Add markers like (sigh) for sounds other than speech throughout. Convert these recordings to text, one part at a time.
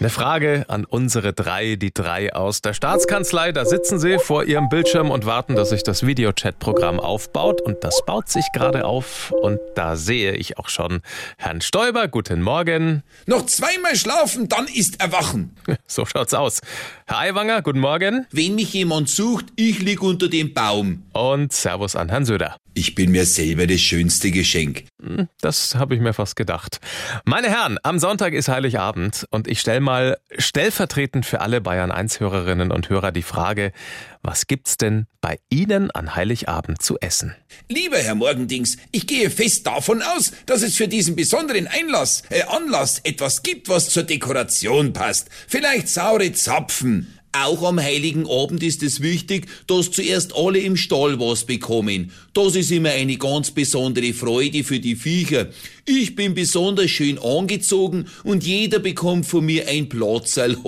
Eine Frage an unsere drei, die drei aus der Staatskanzlei. Da sitzen sie vor ihrem Bildschirm und warten, dass sich das Videochat-Programm aufbaut. Und das baut sich gerade auf. Und da sehe ich auch schon Herrn Stoiber. Guten Morgen. Noch zweimal schlafen, dann ist Erwachen. (laughs) So schaut's aus. Herr Aiwanger, guten Morgen. Wenn mich jemand sucht, ich lieg unter dem Baum. Und Servus an Herrn Söder. Ich bin mir selber das schönste Geschenk. Das habe ich mir fast gedacht. Meine Herren, am Sonntag ist Heiligabend und ich stelle mal stellvertretend für alle Bayern 1 Hörerinnen und Hörer die Frage, was gibt's denn bei Ihnen an Heiligabend zu essen? Lieber Herr Morgendings, ich gehe fest davon aus, dass es für diesen besonderen Einlass, äh, Anlass etwas gibt, was zur Dekoration passt. Vielleicht saure Zapfen. Auch am heiligen Abend ist es wichtig, dass zuerst alle im Stall was bekommen. Das ist immer eine ganz besondere Freude für die Viecher. Ich bin besonders schön angezogen und jeder bekommt von mir ein Platzerl. (laughs)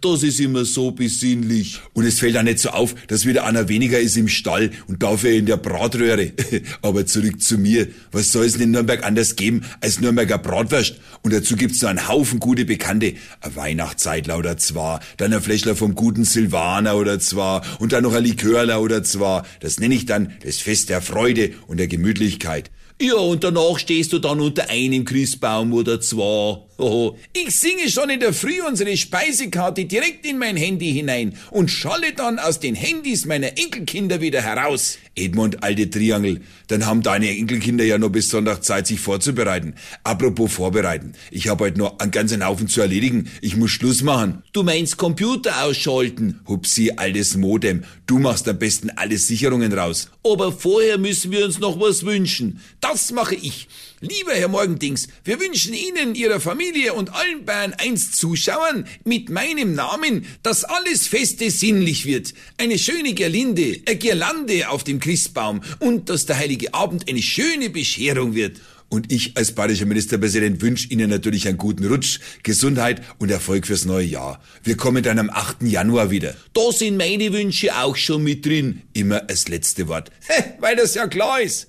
Das ist immer so besinnlich. Und es fällt auch nicht so auf, dass wieder einer weniger ist im Stall und dafür in der Bratröhre. (laughs) Aber zurück zu mir. Was soll es denn in Nürnberg anders geben als Nürnberger Bratwurst? Und dazu gibt's noch einen Haufen gute Bekannte. Ein Weihnachtszeitler oder zwar, dann ein Fläschler vom guten Silvaner oder zwar und dann noch ein Likörler oder zwar. Das nenne ich dann das Fest der Freude und der Gemütlichkeit. Ja, und danach stehst du dann unter einem Christbaum oder zwei. Hoho. Ich singe schon in der Früh unsere Speisekarte direkt in mein Handy hinein und schalle dann aus den Handys meiner Enkelkinder wieder heraus. Edmund, alte Triangel, dann haben deine Enkelkinder ja noch bis Sonntag Zeit, sich vorzubereiten. Apropos vorbereiten, ich habe heute noch einen ganzen Haufen zu erledigen. Ich muss Schluss machen. Du meinst Computer ausschalten? Hupsi, altes Modem. Du machst am besten alle Sicherungen raus. Aber vorher müssen wir uns noch was wünschen. Das mache ich. Lieber Herr Morgendings, wir wünschen Ihnen, Ihrer Familie und allen Bayern 1 Zuschauern mit meinem Namen, dass alles Feste sinnlich wird. Eine schöne Gerlinde, eine Girlande auf dem Christbaum und dass der Heilige Abend eine schöne Bescherung wird. Und ich als bayerischer Ministerpräsident wünsche Ihnen natürlich einen guten Rutsch, Gesundheit und Erfolg fürs neue Jahr. Wir kommen dann am 8. Januar wieder. Da sind meine Wünsche auch schon mit drin. Immer das letzte Wort. Weil das ja klar ist.